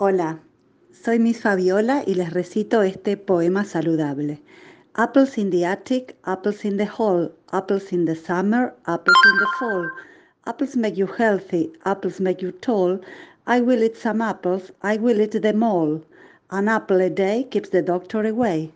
Hola, soy Miss Fabiola y les recito este poema saludable. Apples in the attic, apples in the hall, apples in the summer, apples in the fall. Apples make you healthy, apples make you tall. I will eat some apples, I will eat them all. An apple a day keeps the doctor away.